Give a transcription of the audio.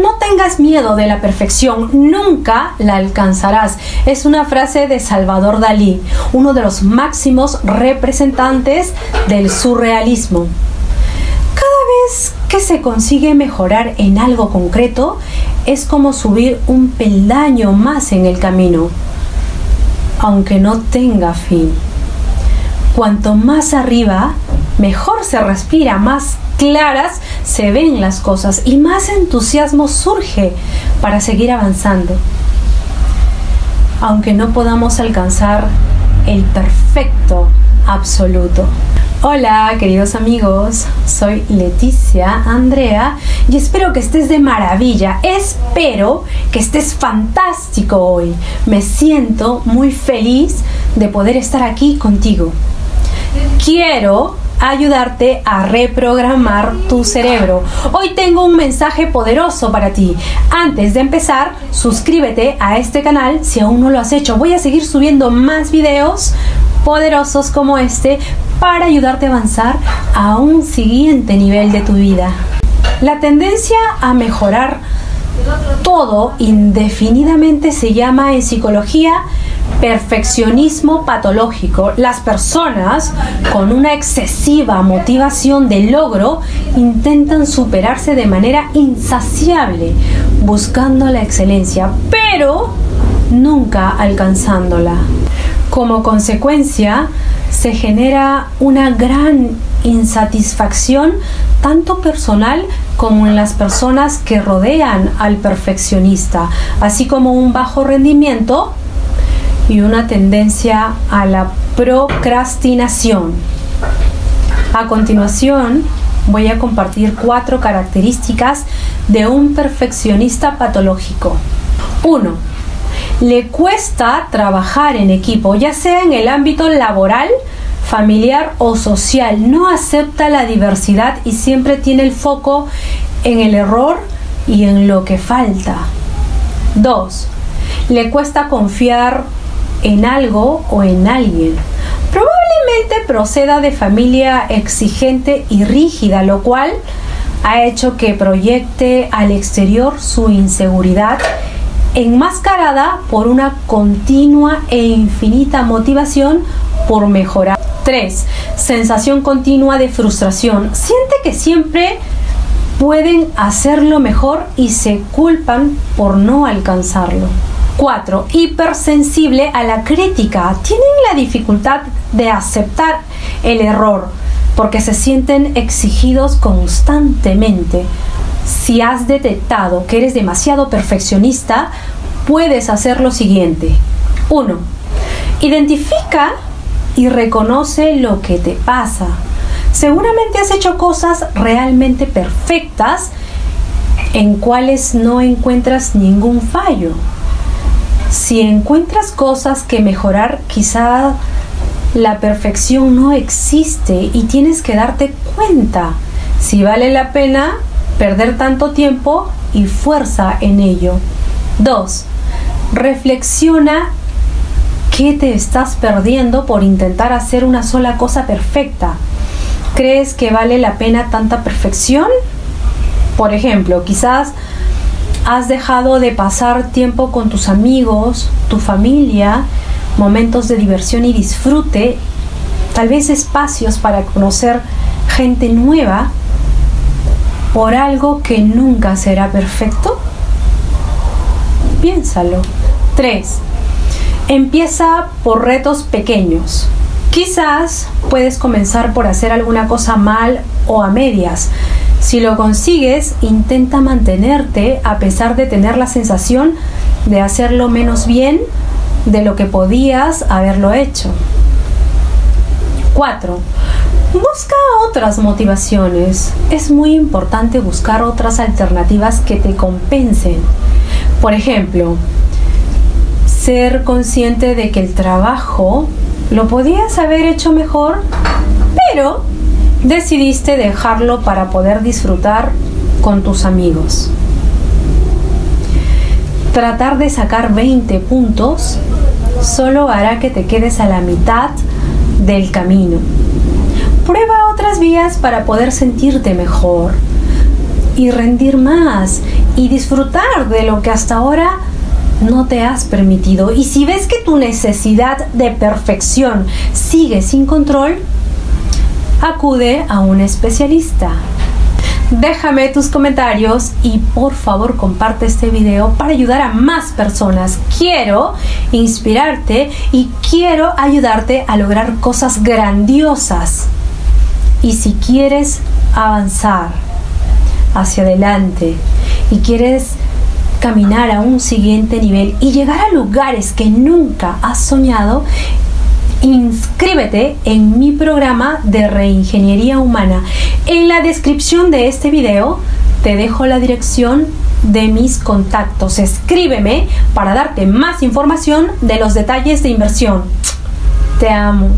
No tengas miedo de la perfección, nunca la alcanzarás. Es una frase de Salvador Dalí, uno de los máximos representantes del surrealismo. Cada vez que se consigue mejorar en algo concreto, es como subir un peldaño más en el camino, aunque no tenga fin. Cuanto más arriba, mejor se respira, más claras se ven las cosas y más entusiasmo surge para seguir avanzando. Aunque no podamos alcanzar el perfecto absoluto. Hola queridos amigos, soy Leticia Andrea y espero que estés de maravilla, espero que estés fantástico hoy. Me siento muy feliz de poder estar aquí contigo. Quiero ayudarte a reprogramar tu cerebro. Hoy tengo un mensaje poderoso para ti. Antes de empezar, suscríbete a este canal si aún no lo has hecho. Voy a seguir subiendo más videos poderosos como este para ayudarte a avanzar a un siguiente nivel de tu vida. La tendencia a mejorar todo indefinidamente se llama en psicología perfeccionismo patológico. Las personas con una excesiva motivación de logro intentan superarse de manera insaciable, buscando la excelencia, pero nunca alcanzándola. Como consecuencia, se genera una gran insatisfacción tanto personal como en las personas que rodean al perfeccionista, así como un bajo rendimiento y una tendencia a la procrastinación. A continuación, voy a compartir cuatro características de un perfeccionista patológico. 1. Le cuesta trabajar en equipo, ya sea en el ámbito laboral, familiar o social. No acepta la diversidad y siempre tiene el foco en el error y en lo que falta. 2. Le cuesta confiar en algo o en alguien. Probablemente proceda de familia exigente y rígida, lo cual ha hecho que proyecte al exterior su inseguridad enmascarada por una continua e infinita motivación por mejorar. 3. Sensación continua de frustración. Siente que siempre pueden hacerlo mejor y se culpan por no alcanzarlo. 4. Hipersensible a la crítica. Tienen la dificultad de aceptar el error porque se sienten exigidos constantemente. Si has detectado que eres demasiado perfeccionista, puedes hacer lo siguiente. 1. Identifica y reconoce lo que te pasa. Seguramente has hecho cosas realmente perfectas en cuales no encuentras ningún fallo si encuentras cosas que mejorar, quizá la perfección no existe y tienes que darte cuenta si vale la pena perder tanto tiempo y fuerza en ello. 2. Reflexiona qué te estás perdiendo por intentar hacer una sola cosa perfecta. ¿Crees que vale la pena tanta perfección? Por ejemplo, quizás has dejado de pasar tiempo con tus amigos, tu familia, momentos de diversión y disfrute, tal vez espacios para conocer gente nueva por algo que nunca será perfecto? Piénsalo. 3. Empieza por retos pequeños. Quizás puedes comenzar por hacer alguna cosa mal o a medias, si lo consigues, intenta mantenerte a pesar de tener la sensación de hacerlo menos bien de lo que podías haberlo hecho. 4. Busca otras motivaciones. Es muy importante buscar otras alternativas que te compensen. Por ejemplo, ser consciente de que el trabajo lo podías haber hecho mejor, pero decidiste dejarlo para poder disfrutar con tus amigos. Tratar de sacar 20 puntos solo hará que te quedes a la mitad del camino. Prueba otras vías para poder sentirte mejor y rendir más y disfrutar de lo que hasta ahora no te has permitido. Y si ves que tu necesidad de perfección sigue sin control, acude a un especialista. Déjame tus comentarios y por favor comparte este video para ayudar a más personas. Quiero inspirarte y quiero ayudarte a lograr cosas grandiosas. Y si quieres avanzar hacia adelante y quieres caminar a un siguiente nivel y llegar a lugares que nunca has soñado, inscríbete en mi programa de reingeniería humana. En la descripción de este video te dejo la dirección de mis contactos. Escríbeme para darte más información de los detalles de inversión. Te amo.